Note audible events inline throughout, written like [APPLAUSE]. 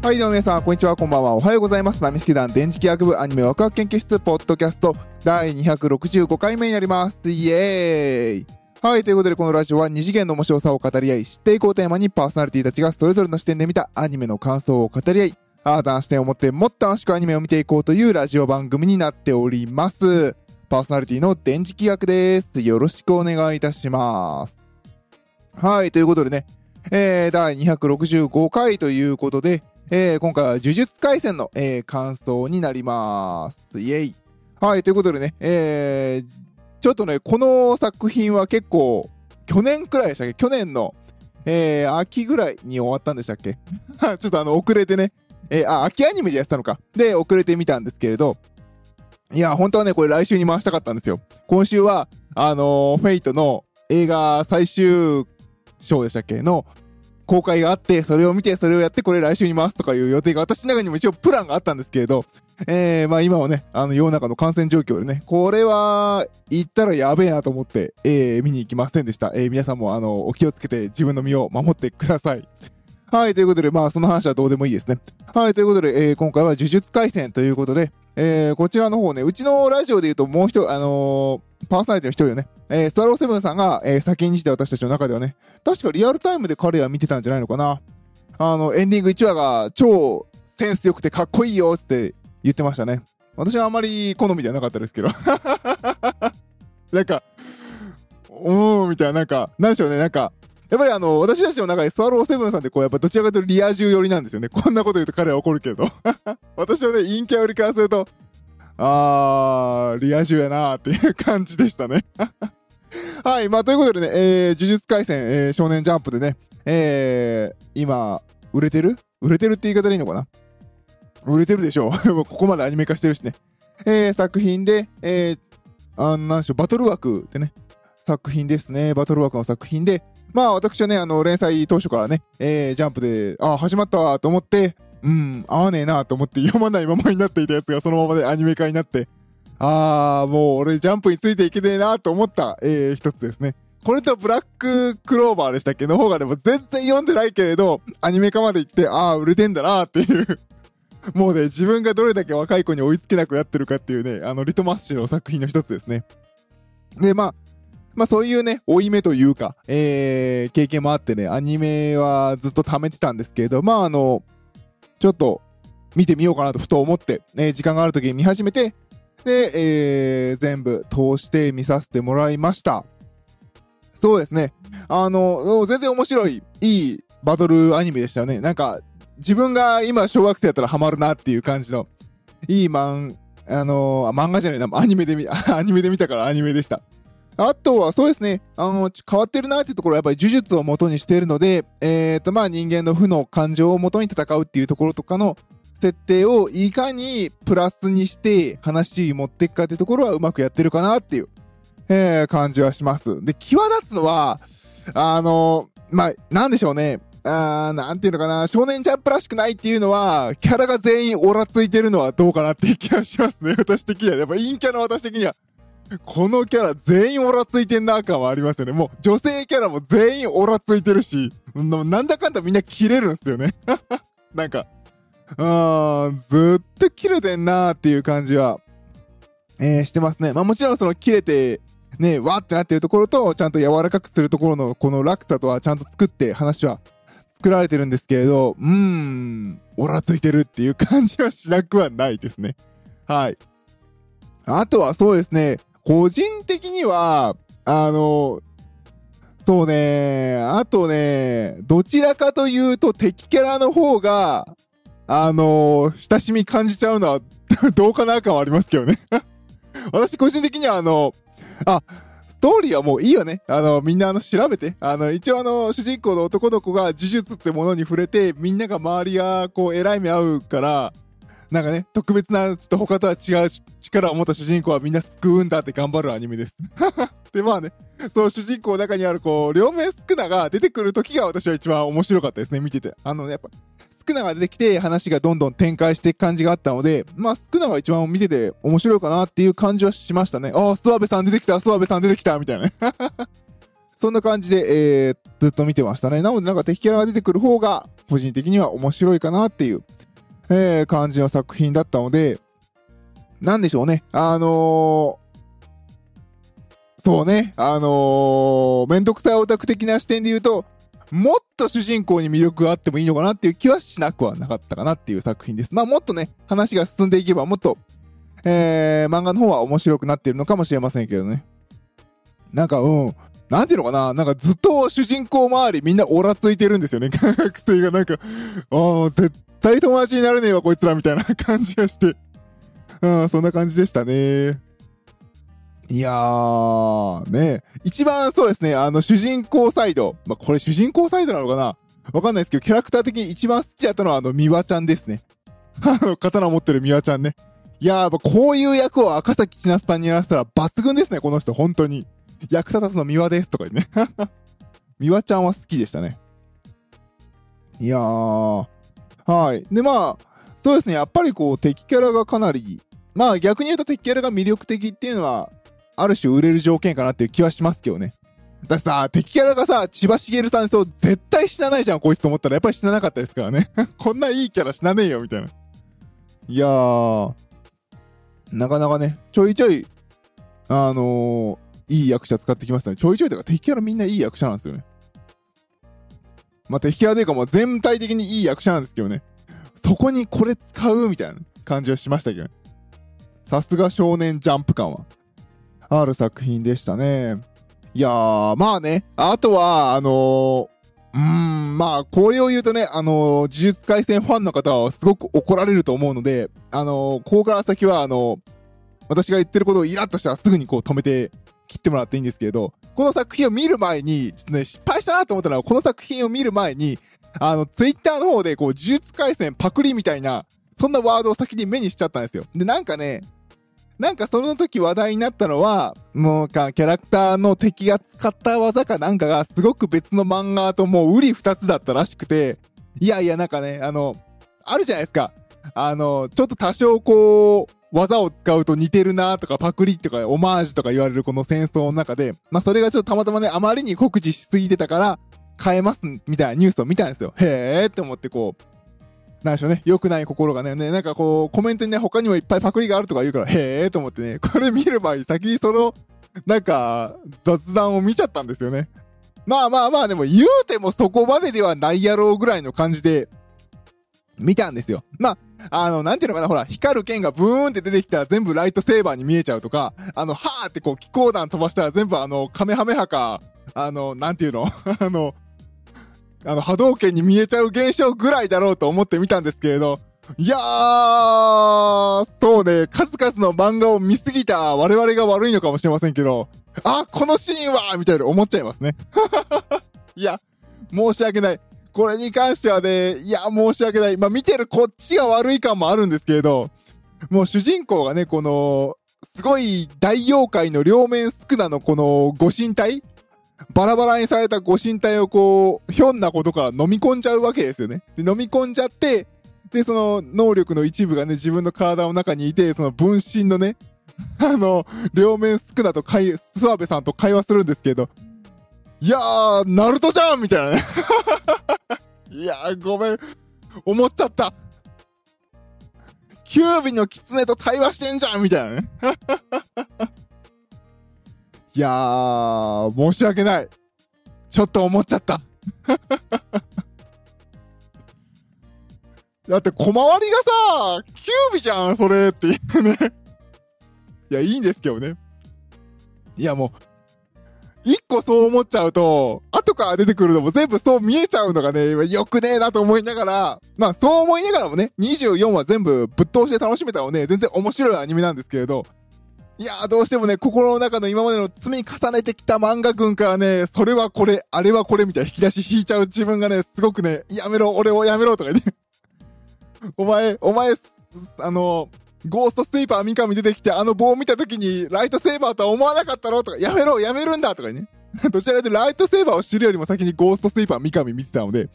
はい、どうも皆さん、こんにちは、こんばんは。おはようございます。ナミスケ団電磁気学部アニメワクワク研究室ポッドキャスト第265回目になります。イエーイはい、ということでこのラジオは二次元の面白さを語り合い、知っていこうテーマにパーソナリティたちがそれぞれの視点で見たアニメの感想を語り合い、新たな視点を持ってもっと楽しくアニメを見ていこうというラジオ番組になっております。パーソナリティの電磁気学です。よろしくお願いいたします。はい、ということでね、えー、第265回ということで、えー、今回は呪術廻戦の、えー、感想になります。イェイ。はい、ということでね、えー、ちょっとね、この作品は結構、去年くらいでしたっけ？去年の、えー、秋ぐらいに終わったんでしたっけ？[LAUGHS] ちょっとあの、遅れてね、えー、あ、秋アニメでやってたのか。で、遅れてみたんですけれど、いや、本当はね、これ来週に回したかったんですよ。今週は、あのーフェイトの映画最終章でしたっけ？の公開があって、それを見て、それをやって、これ来週に回すとかいう予定が私の中にも一応プランがあったんですけれど、えー、まあ今はね、あの世の中の感染状況でね、これは行ったらやべえなと思って、えー、見に行きませんでした。えー、皆さんもあの、お気をつけて自分の身を守ってください。はい、ということで、まあその話はどうでもいいですね。はい、ということで、えー、今回は呪術廻戦ということで、えー、こちらの方ね、うちのラジオで言うともう一人、あのーパーソナリティの一人よね、えー、スワローセブンさんが、えー、先にして私たちの中ではね、確かリアルタイムで彼は見てたんじゃないのかな。あの、エンディング1話が超センス良くてかっこいいよって言ってましたね。私はあまり好みではなかったですけど。[LAUGHS] なんか、おーみたいな、なんか、なんでしょうね、なんか、やっぱりあの、私たちの中でスワローセブンさんってこう、やっぱどちらかというとリア充寄りなんですよね。こんなこと言うと彼は怒るけど。[LAUGHS] 私はね、陰キャよりからすると、あー、リア充やなーっていう感じでしたね。[LAUGHS] はい、まあということでね、えー、呪術廻戦、えー、少年ジャンプでね、えー、今、売れてる？売れてるって言い方でいいのかな？売れてるでしょう。[LAUGHS] もうここまでアニメ化してるしね。えー、作品で、えー、あなんでしょう、バトル枠ってね、作品ですね。バトル枠の作品で、まあ私はね、あの、連載当初からね、えー、ジャンプで、あ、始まったわと思って、うん、合わねえなと思って読まないままになっていたやつがそのままでアニメ化になって、あー、もう俺ジャンプについていけねえなと思った、えー、一つですね。これとブラッククローバーでしたっけの方がでも全然読んでないけれど、アニメ化まで行って、あー、売れてんだなっていう。[LAUGHS] もうね、自分がどれだけ若い子に追いつけなくなってるかっていうね、あの、リトマス紙の作品の一つですね。で、まあ、まあそういうね、追い目というか、えー、経験もあってね、アニメはずっと貯めてたんですけれど、まああの、ちょっと見てみようかなとふと思って、えー時間がある時に見始めて、で、えー、全部通して見させてもらいました。そうですね。あの、全然面白い、いいバトルアニメでしたね。なんか、自分が今小学生やったらハマるなっていう感じの、いいマン、あのあ漫画じゃないな、アニメで見、[LAUGHS] アニメで見たからアニメでした。あとは、そうですね、あの、変わってるなっていうところはやっぱり呪術を元にしているので、えっ、と、まあ人間の負の感情を元に戦うっていうところとかの設定をいかにプラスにして話持っていくかっていうところはうまくやってるかなっていう、えー感じはします。で、際立つのは、あの、まあ、なんでしょうね。あーなんていうのかな、少年ジャンプらしくないっていうのは、キャラが全員オラついてるのはどうかなっていう気がしますね。私的には。やっぱ陰キャの私的には。このキャラ全員オラついてんな感はありますよね。もう女性キャラも全員オラついてるし、なんだかんだみんな切れるんすよね。[LAUGHS] なんか、あーずっと切れてんなーっていう感じは、えーしてますね。まあもちろんその切れて、ね、わーってなってるところと、ちゃんと柔らかくするところのこの落差とはちゃんと作って話は作られてるんですけれど、うーん、オラついてるっていう感じはしなくはないですね。はい。あとはそうですね、個人的には、あの、そうね、あとね、どちらかというと敵キャラの方が、あの、親しみ感じちゃうのは [LAUGHS] どうかな感はありますけどね。[LAUGHS] 私個人的にはあの、あ、ストーリーはもういいよね。あの、みんなあの、調べて。あの、一応あの、主人公の男の子が呪術ってものに触れて、みんなが周りがこう、偉い目合うから、なんかね、特別な、ちょっと他とは違う力を持った主人公はみんな救うんだって頑張るアニメです。[LAUGHS] で、まあね、その主人公の中にあるこう、両面スクナが出てくる時が私は一番面白かったですね、見てて。あのね、やっぱ、スクナが出てきて話がどんどん展開していく感じがあったので、まあ、スクナが一番見てて面白いかなっていう感じはしましたね。ああ、スワベさん出てきた、スワベさん出てきた、みたいなね。[LAUGHS] そんな感じで、えー、ずっと見てましたね。なのでなんか敵キャラが出てくる方が、個人的には面白いかなっていう、えー、感じの作品だったので、なんでしょうね。あのー、そうね。あのー、めんどくさいオタク的な視点で言うと、もっと主人公に魅力があってもいいのかなっていう気はしなくはなかったかなっていう作品です。まあもっとね、話が進んでいけばもっと、えー、漫画の方は面白くなってるのかもしれませんけどね。なんか、うん。なんていうのかななんかずっと主人公周りみんなオラついてるんですよね。[LAUGHS] 学生がなんか、ああ、絶対友達になれねえわ、こいつらみたいな感じがして。うん、そんな感じでしたね。いやー、ね。一番そうですね、あの、主人公サイド。まあ、これ主人公サイドなのかな？わかんないですけど、キャラクター的に一番好きだったのは、あの、ミワちゃんですね。[LAUGHS] あの、刀持ってるミワちゃんね。いやー、やっぱこういう役を赤崎千夏さんにやらせたら抜群ですね、この人、本当に。役立たすのミワです、とか言ね。[LAUGHS] ミワちゃんは好きでしたね。いやー。はい。で、まあ、そうですね、やっぱりこう、敵キャラがかなり、まあ逆に言うと敵キャラが魅力的っていうのは、ある種売れる条件かなっていう気はしますけどね。だってさ、敵キャラがさ、千葉茂さんそう、絶対死なないじゃん、こいつと思ったら、やっぱり死ななかったですからね。[LAUGHS] こんないいキャラ死なねえよ、みたいな。いやー、なかなかね、ちょいちょい、あのー、いい役者使ってきましたね。ちょいちょいとか敵キャラみんないい役者なんですよね。まあ、敵キャラでいうかも全体的にいい役者なんですけどね。そこにこれ使うみたいな感じはしましたけどね。さすが少年ジャンプ感は。ある作品でしたね。いやー、まあね、あとは、あのー、うーん、まあ、これを言うとね、あのー、呪術回戦ファンの方はすごく怒られると思うので、あのー、ここから先は、あの私が言ってることをイラッとしたらすぐにこう止めて切ってもらっていいんですけれど、この作品を見る前に、ね、失敗したなと思ったのは、この作品を見る前に、あの、ツイッターの方で、こう、呪術回戦パクリみたいな、そんなワードを先に目にしちゃったんですよ。で、なんかね、なんかその時話題になったのは、もうか、キャラクターの敵が使った技かなんかがすごく別の漫画ともう売り二つだったらしくて、いやいやなんかね、あの、あるじゃないですか。あの、ちょっと多少こう、技を使うと似てるなとかパクリとかオマージュとか言われるこの戦争の中で、まあそれがちょっとたまたまね、あまりに酷似しすぎてたから、変えますみたいなニュースを見たんですよ。へーって思ってこう、なんでしょうね、良くない心がね、ね、なんかこう、コメントにね、他にもいっぱいパクリがあるとか言うから、へーと思ってね、これ見る前に先にその、なんか、雑談を見ちゃったんですよね。まあまあまあ、でも言うてもそこまでではないやろうぐらいの感じで、見たんですよ。まあ、あの、なんていうのかな、ほら、光る剣がブーンって出てきたら全部ライトセーバーに見えちゃうとか、あの、はーってこう、気候弾飛ばしたら全部あの、カメハメハか、あの、なんていうの？[LAUGHS] あの、あの、波動拳に見えちゃう現象ぐらいだろうと思ってみたんですけれど、いやー、そうね、数々の漫画を見すぎた我々が悪いのかもしれませんけど、あ、このシーンはみたいな思っちゃいますね。[LAUGHS] いや、申し訳ない。これに関してはね、いや、申し訳ない。まあ、見てるこっちが悪い感もあるんですけれど、もう主人公がね、この、すごい大妖怪の両面スクナのこのご神体バラバラにされたご神体をこう、ひょんなことか飲み込んじゃうわけですよね。で、飲み込んじゃって、で、その能力の一部がね、自分の体の中にいて、その分身のね、[LAUGHS] あの、両面スクナと会、諏訪部さんと会話するんですけど、いやー、ナルトじゃんみたいなね。いやー、ごめん。思っちゃった。キュービの狐と対話してんじゃんみたいなね。[LAUGHS] いやー、申し訳ない。ちょっと思っちゃった。[LAUGHS] だって小回りがさ、キュービじゃん、それっていうね。いや、いいんですけどね。いや、もう、一個そう思っちゃうと、後から出てくるのも全部そう見えちゃうのがね、よくねえなと思いながら、まあそう思いながらもね、24話全部ぶっ通して楽しめたのね、全然面白いアニメなんですけれど、いやーどうしてもね、心の中の今までの積み重ねてきた漫画群からね、それはこれ、あれはこれみたいな引き出し引いちゃう自分がね、すごくね、やめろ、俺をやめろとか言って。お前、お前、あの、ゴーストスイーパー三上出てきてあの棒を見た時にライトセーバーとは思わなかったろとか、やめろ、やめるんだとかね。[LAUGHS] どちらかというとライトセーバーを知るよりも先にゴーストスイーパー三上見てたので、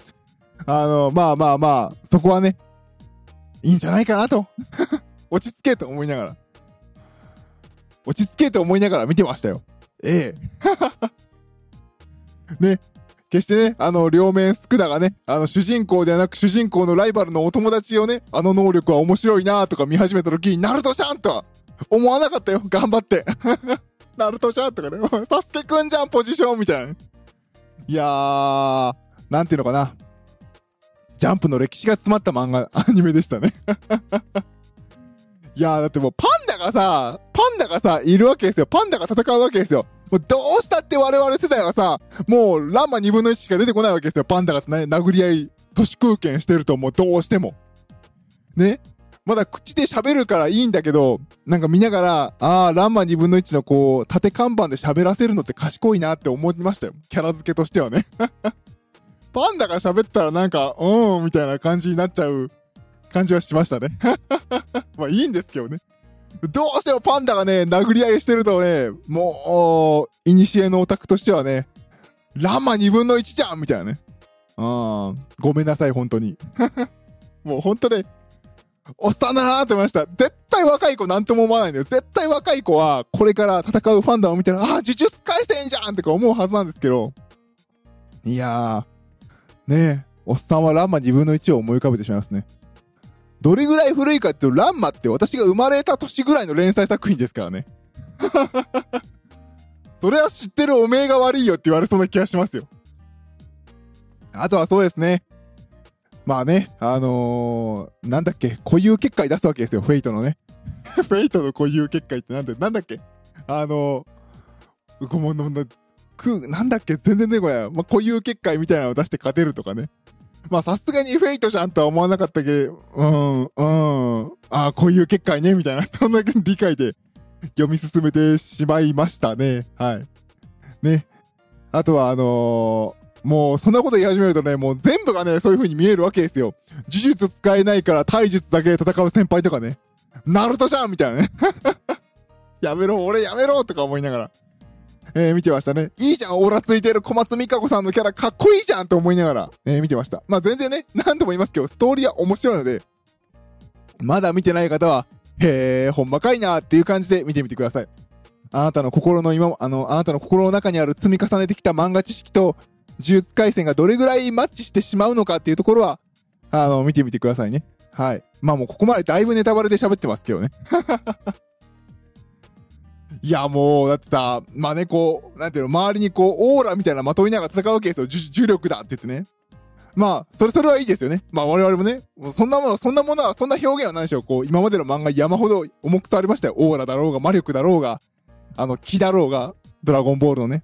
あの、まあまあまあ、そこはね、いいんじゃないかなと。[LAUGHS] 落ち着けと思いながら。落ち着けと思いながら見てましたよ。ええ。[LAUGHS] ね。決してね、あの、両面スクダがね、あの、主人公ではなく主人公のライバルのお友達をね、あの能力は面白いなとか見始めた時に、ナルトちゃんとは思わなかったよ。頑張って。[LAUGHS] ナルトちゃんとかね、[LAUGHS] サスケくんじゃん、ポジションみたいな。いやー、なんていうのかな。ジャンプの歴史が詰まった漫画、アニメでしたね。[LAUGHS] いやー、だってもうパンダがさ、パンダがさ、いるわけですよ。パンダが戦うわけですよ。もうどうしたって我々世代はさ、もうランマ2分の1しか出てこないわけですよ。パンダが、ね、殴り合い、都市空間してるともうどうしても。ね？まだ口で喋るからいいんだけど、なんか見ながら、ああ、ランマ2分の1のこう、縦看板で喋らせるのって賢いなって思いましたよ。キャラ付けとしてはね。[LAUGHS] パンダが喋ったらなんか、うーん、みたいな感じになっちゃう感じはしましたね。[LAUGHS] まあいいんですけどね。どうしてもパンダがね、殴り合いしてるとね、もう、いにしえのオタクとしてはね、ラマ2分の1じゃんみたいなね。あごめんなさい、本当に。[LAUGHS] もう本当ね、おっさんだなーって思いました。絶対若い子なんとも思わないんだよ。絶対若い子は、これから戦うファンダを見たら、ああ、呪術回戦じゃんって思うはずなんですけど、いやー、ねえ、おっさんはランマ2分の1を思い浮かべてしまいますね。どれぐらい古いかっていうと、らんまって私が生まれた年ぐらいの連載作品ですからね。[LAUGHS] それは知ってるおめえが悪いよって言われそうな気がしますよ。あとはそうですね。まあね、あのー、なんだっけ、固有結界出すわけですよ、フェイトのね。[LAUGHS] フェイトの固有結界ってなんで、なんだっけあのー、ごもんの、く、なんだっけ全然出てこない。まあ、固有結界みたいなのを出して勝てるとかね。まあさすがにフェイトじゃんとは思わなかったけど、うん、うん、ああ、こういう結界ね、みたいな、[LAUGHS] そんな理解で読み進めてしまいましたね。はい。ね。あとはあのー、もうそんなこと言い始めるとね、もう全部がね、そういう風に見えるわけですよ。呪術使えないから体術だけで戦う先輩とかね。ナルトじゃんみたいなね。[LAUGHS] やめろ、俺やめろとか思いながら。えー、見てましたね。いいじゃん、オーラついてる小松美香子さんのキャラかっこいいじゃんと思いながら、えー、見てました。まあ全然ね、何度も言いますけど、ストーリーは面白いので、まだ見てない方は、へえ、ほんまかいなっていう感じで見てみてください。あなたの心の今、あの、あなたの心の中にある積み重ねてきた漫画知識と、呪術回戦がどれぐらいマッチしてしまうのかっていうところは、あの、見てみてくださいね。はい。まあもうここまでだいぶネタバレで喋ってますけどね。はははいや、もう、だってさ、まあね、こう、なんていうの、周りにこう、オーラみたいなまといながら戦うわけですよ。重力だって言ってね。まあ、それ、それはいいですよね。まあ我々もね、そんなもの、そんなものは、そんな表現はないでしょう。こう、今までの漫画山ほど重くされましたよ。オーラだろうが、魔力だろうが、あの、木だろうが、ドラゴンボールのね。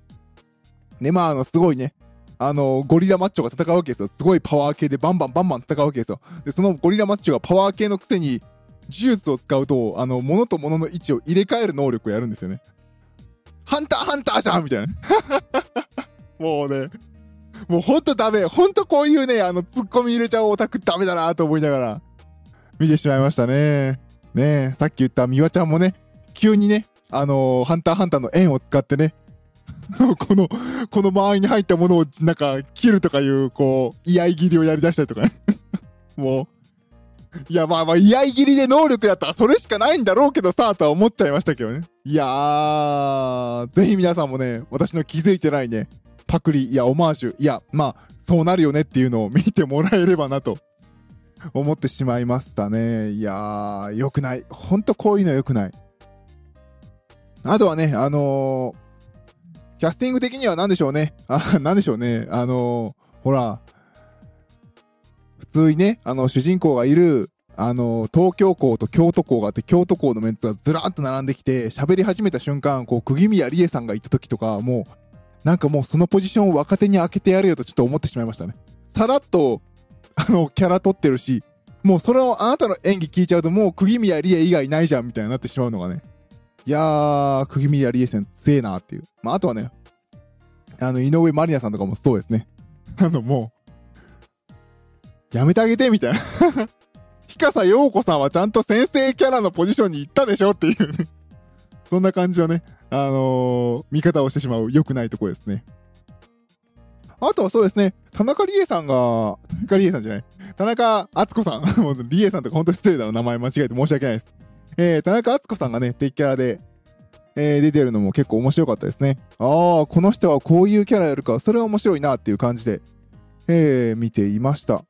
ね、まあ、あの、すごいね、あの、ゴリラマッチョが戦うわけですよ。すごいパワー系でバンバンバンバン戦うわけですよ。で、そのゴリラマッチョがパワー系のくせに、呪術を使うと、あの、物と物の位置を入れ替える能力をやるんですよね。ハンターハンターじゃんみたいな。[LAUGHS] もうね、もうほんとダメ。ほんとこういうね、あの、ツッコミ入れちゃうオタクダメだなと思いながら、見てしまいましたね。ねえさっき言ったミワちゃんもね、急にね、あのー、ハンターハンターの円を使ってね、[LAUGHS] この、この周りに入ったものをなんか切るとかいう、こう、居合切りをやり出したりとかね。[LAUGHS] もう、いや、まあまあ、居合切りで能力だったらそれしかないんだろうけどさ、とは思っちゃいましたけどね。いやー、ぜひ皆さんもね、私の気づいてないね、パクリ、いや、オマージュ、いや、まあ、そうなるよねっていうのを見てもらえればなと、思ってしまいましたね。いやー、良くない。ほんとこういうの良くない。あとはね、あのー、キャスティング的には何でしょうね。あ、何でしょうね。あのー、ほら、通にね、あの、主人公がいる、あの、東京校と京都校があって、京都校のメンツがずらーっと並んできて、喋り始めた瞬間、こう、釘宮理恵さんがいた時とか、もう、なんかもうそのポジションを若手に開けてやれよとちょっと思ってしまいましたね。さらっと、あの、キャラ取ってるし、もうそれをあなたの演技聞いちゃうと、もう釘宮理恵以外ないじゃんみたいになってしまうのがね。いやー、釘宮理恵さん強えなっていう。まあ、あとはね、あの、井上まりなさんとかもそうですね。あの、もう、やめてあげてみたいな。ひかさようこさんはちゃんと先生キャラのポジションに行ったでしょっていうそんな感じのね、あのー、見方をしてしまう良くないとこですね。あとはそうですね、田中理恵さんが、田中理恵さんじゃない、田中敦子さん。[LAUGHS] もう理恵さんとかほんと失礼だろ、名前間違えて申し訳ないです。えー、田中敦子さんがね、敵キャラで、えー、出てるのも結構面白かったですね。ああ、この人はこういうキャラやるか、それは面白いなっていう感じで、えー、見ていました。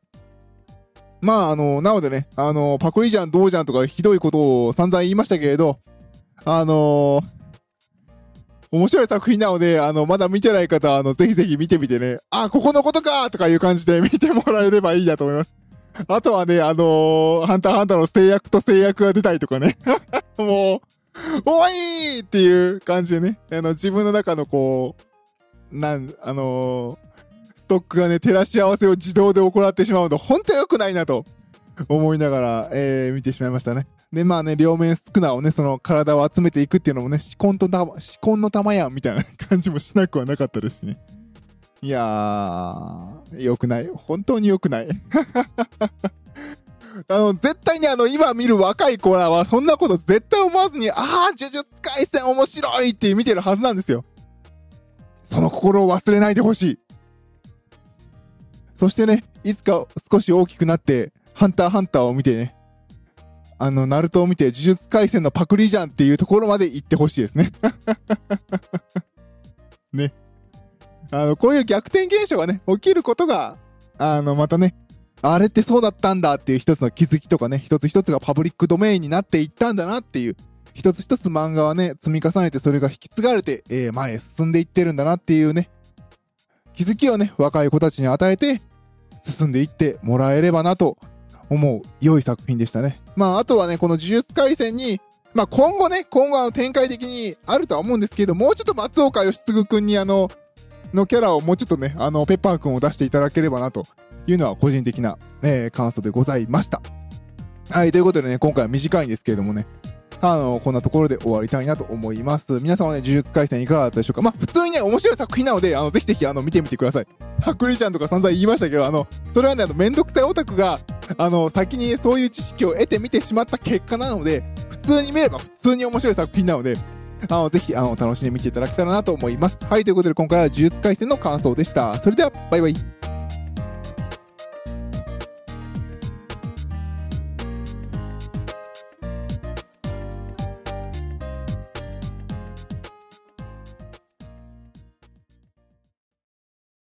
まあ、あの、なのでね、あの、パクリじゃん、どうじゃんとかひどいことを散々言いましたけれど、あの、面白い作品なので、あの、まだ見てない方は、あの、ぜひぜひ見てみてね、あ、ここのことかとかいう感じで [LAUGHS] 見てもらえればいいなと思います。あとはね、あのー、ハンターハンターの制約と制約が出たりとかね。[LAUGHS] もう、おいっていう感じでね、あの、自分の中のこう、なん、あのートックがね、照らし合わせを自動で行ってしまうと、本当良くないなと思いながら、えー、見てしまいましたね。で、まあね、両面少なをね、その体を集めていくっていうのもね、思考と思考の玉やんみたいな感じもしなくはなかったですしね。いやー、良くない。本当に良くない。[LAUGHS] あの、絶対にあの、今見る若い子らは、そんなこと絶対思わずに、あー、呪術廻戦面白いって見てるはずなんですよ。その心を忘れないでほしい。そしてね、いつか少し大きくなって、ハンターハンターを見てね、あの、ナルトを見て、呪術廻戦のパクリじゃんっていうところまで行ってほしいですね。[LAUGHS] ね。あの、こういう逆転現象がね、起きることが、あの、またね、あれってそうだったんだっていう一つの気づきとかね、一つ一つがパブリックドメインになっていったんだなっていう、一つ一つ漫画はね、積み重ねてそれが引き継がれて、えー、前へ進んでいってるんだなっていうね、気づきをね、若い子たちに与えて、進んでいってもらえればなと思う良い作品でしたね。まあ、あとはね、この呪術廻戦に、まあ今後ね、今後あの展開的にあるとは思うんですけど、もうちょっと松岡義嗣くんにあの、のキャラをもうちょっとね、あの、ペッパーくんを出していただければなというのは個人的な、えー、感想でございました。はい、ということでね、今回は短いんですけれどもね、あの、こんなところで終わりたいなと思います。皆さんはね、呪術廻戦いかがだったでしょうか？まあ、普通にね、面白い作品なので、あの、ぜひぜひ、あの、見てみてください。パクリちゃんとか散々言いましたけど、あの、それはね、あの、めんどくさいオタクが、あの、先にそういう知識を得て見てしまった結果なので、普通に見れば普通に面白い作品なので、あの、ぜひ、あの、楽しんで見ていただけたらなと思います。はい、ということで今回は呪術廻戦の感想でした。それでは、バイバイ。